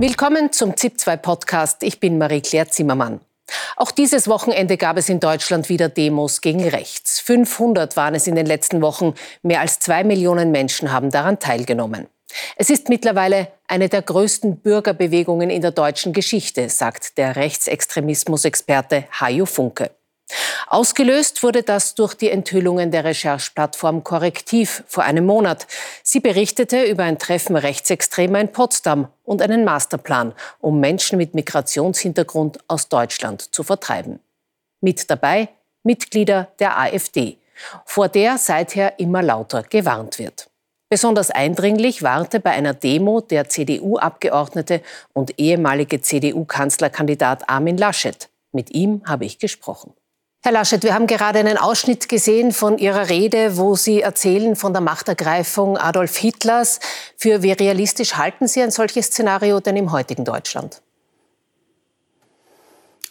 Willkommen zum ZIP2 Podcast. Ich bin Marie-Claire Zimmermann. Auch dieses Wochenende gab es in Deutschland wieder Demos gegen rechts. 500 waren es in den letzten Wochen. Mehr als zwei Millionen Menschen haben daran teilgenommen. Es ist mittlerweile eine der größten Bürgerbewegungen in der deutschen Geschichte, sagt der Rechtsextremismusexperte Hajo Funke. Ausgelöst wurde das durch die Enthüllungen der Rechercheplattform Korrektiv vor einem Monat. Sie berichtete über ein Treffen Rechtsextremer in Potsdam und einen Masterplan, um Menschen mit Migrationshintergrund aus Deutschland zu vertreiben. Mit dabei Mitglieder der AfD, vor der seither immer lauter gewarnt wird. Besonders eindringlich warnte bei einer Demo der CDU-Abgeordnete und ehemalige CDU-Kanzlerkandidat Armin Laschet. Mit ihm habe ich gesprochen. Herr Laschet, wir haben gerade einen Ausschnitt gesehen von Ihrer Rede, wo Sie erzählen von der Machtergreifung Adolf Hitlers. Für wie realistisch halten Sie ein solches Szenario denn im heutigen Deutschland?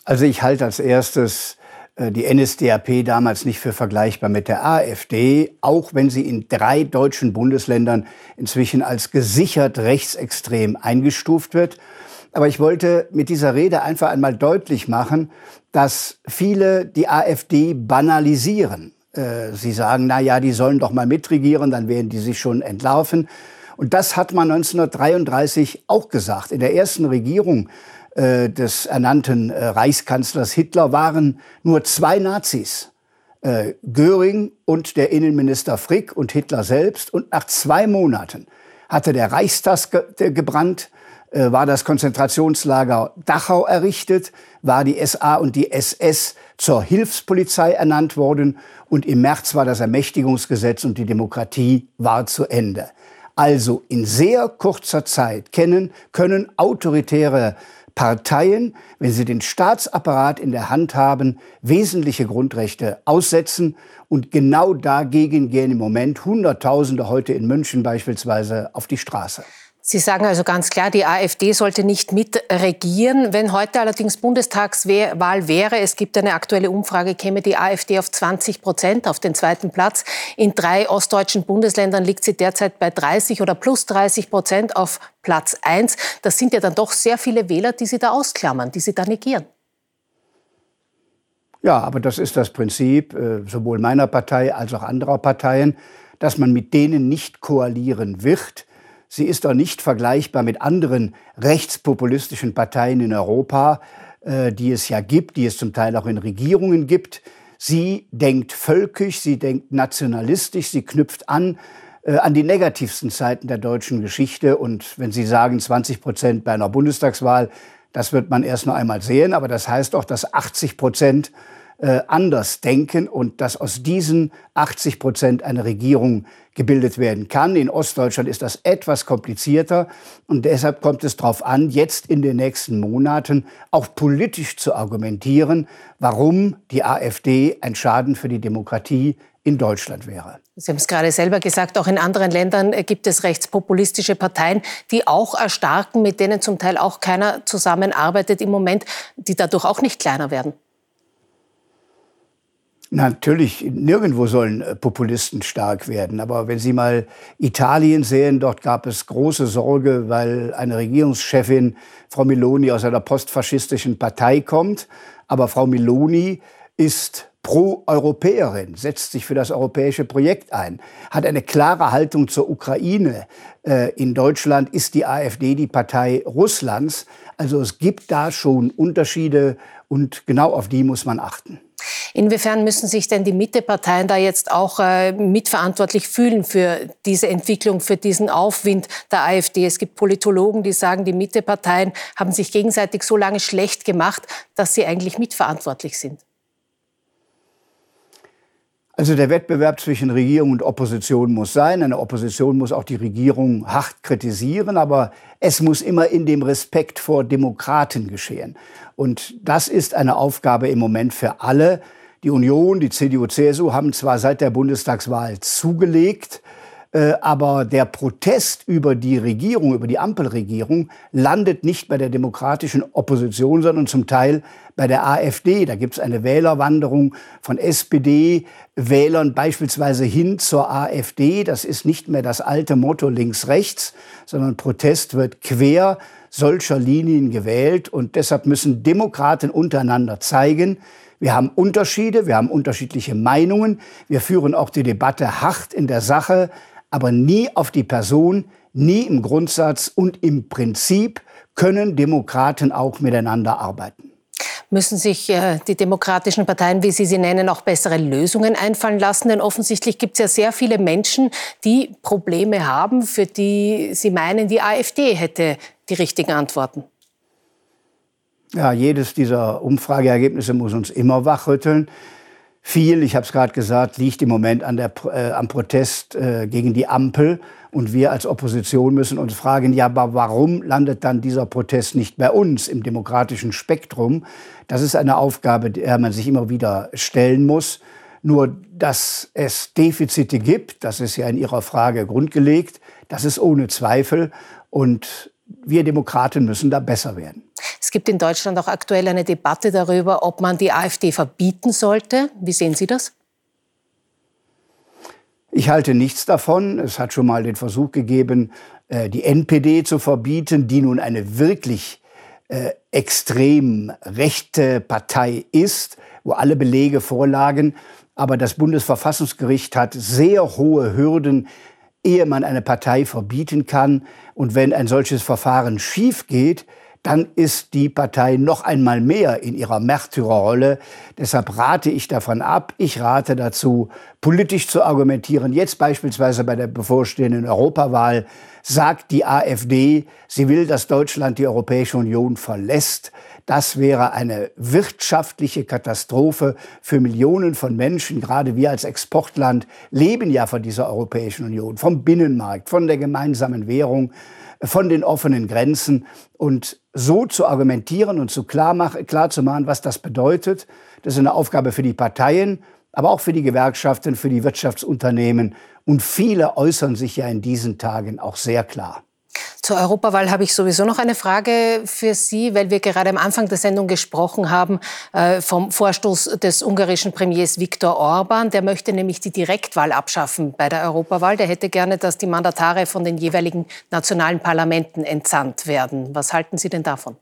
Also ich halte als erstes äh, die NSDAP damals nicht für vergleichbar mit der AfD, auch wenn sie in drei deutschen Bundesländern inzwischen als gesichert rechtsextrem eingestuft wird. Aber ich wollte mit dieser Rede einfach einmal deutlich machen, dass viele die AfD banalisieren. Äh, sie sagen, na ja, die sollen doch mal mitregieren, dann werden die sich schon entlarven. Und das hat man 1933 auch gesagt. In der ersten Regierung äh, des ernannten äh, Reichskanzlers Hitler waren nur zwei Nazis. Göring und der Innenminister Frick und Hitler selbst. Und nach zwei Monaten hatte der Reichstag ge gebrannt, war das Konzentrationslager Dachau errichtet, war die SA und die SS zur Hilfspolizei ernannt worden und im März war das Ermächtigungsgesetz und die Demokratie war zu Ende. Also in sehr kurzer Zeit kennen, können autoritäre Parteien, wenn sie den Staatsapparat in der Hand haben, wesentliche Grundrechte aussetzen. Und genau dagegen gehen im Moment Hunderttausende heute in München beispielsweise auf die Straße. Sie sagen also ganz klar, die AfD sollte nicht mitregieren. Wenn heute allerdings Bundestagswahl wäre, es gibt eine aktuelle Umfrage, käme die AfD auf 20 Prozent auf den zweiten Platz. In drei ostdeutschen Bundesländern liegt sie derzeit bei 30 oder plus 30 Prozent auf Platz 1. Das sind ja dann doch sehr viele Wähler, die Sie da ausklammern, die Sie da negieren. Ja, aber das ist das Prinzip äh, sowohl meiner Partei als auch anderer Parteien, dass man mit denen nicht koalieren wird, Sie ist auch nicht vergleichbar mit anderen rechtspopulistischen Parteien in Europa, äh, die es ja gibt, die es zum Teil auch in Regierungen gibt. Sie denkt völkisch, sie denkt nationalistisch, sie knüpft an äh, an die negativsten Zeiten der deutschen Geschichte. Und wenn Sie sagen 20 Prozent bei einer Bundestagswahl, das wird man erst noch einmal sehen. Aber das heißt auch, dass 80 Prozent äh, anders denken und dass aus diesen 80 Prozent eine Regierung gebildet werden kann. In Ostdeutschland ist das etwas komplizierter und deshalb kommt es darauf an, jetzt in den nächsten Monaten auch politisch zu argumentieren, warum die AfD ein Schaden für die Demokratie in Deutschland wäre. Sie haben es gerade selber gesagt, auch in anderen Ländern gibt es rechtspopulistische Parteien, die auch erstarken, mit denen zum Teil auch keiner zusammenarbeitet im Moment, die dadurch auch nicht kleiner werden. Natürlich, nirgendwo sollen äh, Populisten stark werden. Aber wenn Sie mal Italien sehen, dort gab es große Sorge, weil eine Regierungschefin, Frau Meloni, aus einer postfaschistischen Partei kommt. Aber Frau Meloni ist Pro-Europäerin, setzt sich für das europäische Projekt ein, hat eine klare Haltung zur Ukraine. Äh, in Deutschland ist die AfD die Partei Russlands. Also es gibt da schon Unterschiede und genau auf die muss man achten. Inwiefern müssen sich denn die Mitteparteien da jetzt auch äh, mitverantwortlich fühlen für diese Entwicklung, für diesen Aufwind der AfD? Es gibt Politologen, die sagen, die Mitteparteien haben sich gegenseitig so lange schlecht gemacht, dass sie eigentlich mitverantwortlich sind. Also der Wettbewerb zwischen Regierung und Opposition muss sein. Eine Opposition muss auch die Regierung hart kritisieren, aber es muss immer in dem Respekt vor Demokraten geschehen. Und das ist eine Aufgabe im Moment für alle. Die Union, die CDU, CSU haben zwar seit der Bundestagswahl zugelegt, Äh, aber der Protest über die Regierung, über die Ampelregierung, landet nicht bei der demokratischen Opposition, sondern zum Teil bei der AfD. Da gibt es eine Wählerwanderung von SPD-Wählern beispielsweise hin zur AfD. Das ist nicht mehr das alte Motto links-rechts, sondern Protest wird quer solcher Linien gewählt. Und deshalb müssen Demokraten untereinander zeigen, wir haben Unterschiede, wir haben unterschiedliche Meinungen, wir führen auch die Debatte hart in der Sache, aber nie auf die Person, nie im Grundsatz und im Prinzip können Demokraten auch miteinander arbeiten müssen sich äh, die demokratischen Parteien, wie Sie sie nennen, auch bessere Lösungen einfallen lassen? Denn offensichtlich gibt es ja sehr viele Menschen, die Probleme haben, für die Sie meinen, die AfD hätte die richtigen Antworten. Ja, jedes dieser Umfrageergebnisse muss uns immer wachrütteln. Viel, ich habe es gerade gesagt, liegt im Moment an der, äh, am Protest äh, gegen die Ampel. Und wir als Opposition müssen uns fragen, ja, aber warum landet dann dieser Protest nicht bei uns im demokratischen Spektrum? Das ist eine Aufgabe, der man sich immer wieder stellen muss. Nur, dass es Defizite gibt, das ist ja in Ihrer Frage grundgelegt, das ist ohne Zweifel. Und wir Demokraten müssen da besser werden. Es gibt in Deutschland auch aktuell eine Debatte darüber, ob man die AfD verbieten sollte. Wie sehen Sie das? Ich halte nichts davon. Es hat schon mal den Versuch gegeben, äh, die NPD zu verbieten, die nun eine wirklich äh, extrem rechte Partei ist, wo alle Belege vorlagen. Aber das Bundesverfassungsgericht hat sehr hohe Hürden, ehe man eine Partei verbieten kann. Und wenn ein solches Verfahren schief geht, dann ist die Partei noch einmal mehr in ihrer Märtyrerrolle. Deshalb rate ich davon ab. Ich rate dazu, politisch zu argumentieren. Jetzt beispielsweise bei der bevorstehenden Europawahl sagt die AfD, sie will, dass Deutschland die Europäische Union verlässt. Das wäre eine wirtschaftliche Katastrophe für Millionen von Menschen. Gerade wir als Exportland leben ja von dieser Europäischen Union, vom Binnenmarkt, von der gemeinsamen Währung von den offenen Grenzen und so zu argumentieren und zu klar, klar zu machen, was das bedeutet. Das ist eine Aufgabe für die Parteien, aber auch für die Gewerkschaften, für die Wirtschaftsunternehmen. Und viele äußern sich ja in diesen Tagen auch sehr klar. Zur Europawahl habe ich sowieso noch eine Frage für Sie, weil wir gerade am Anfang der Sendung gesprochen haben äh, vom Vorstoß des ungarischen Premiers Viktor Orban. Der möchte nämlich die Direktwahl abschaffen bei der Europawahl. Der hätte gerne, dass die Mandatare von den jeweiligen nationalen Parlamenten entsandt werden. Was halten Sie denn davon?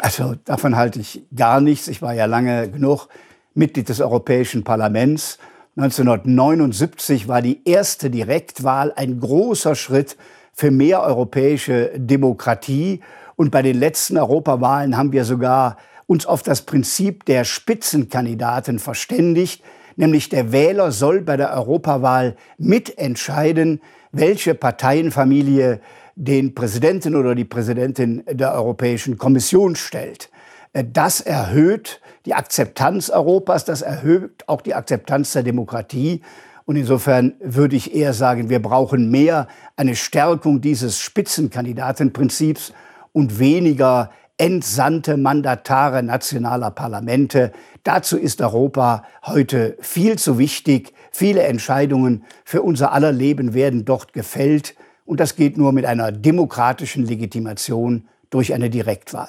Also davon halte ich gar nichts. Ich war ja lange genug Mitglied des Europäischen Parlaments 1979 war die erste Direktwahl ein großer Schritt für mehr europäische Demokratie. Und bei den letzten Europawahlen haben wir sogar uns auf das Prinzip der Spitzenkandidaten verständigt, nämlich der Wähler soll bei der Europawahl mitentscheiden, welche Parteienfamilie den Präsidenten oder die Präsidentin der Europäischen Kommission stellt. Das erhöht die Akzeptanz Europas, das erhöht auch die Akzeptanz der Demokratie. Und insofern würde ich eher sagen, wir brauchen mehr eine Stärkung dieses Spitzenkandidatenprinzips und weniger entsandte Mandatare nationaler Parlamente. Dazu ist Europa heute viel zu wichtig. Viele Entscheidungen für unser aller Leben werden dort gefällt. Und das geht nur mit einer demokratischen Legitimation durch eine Direktwahl.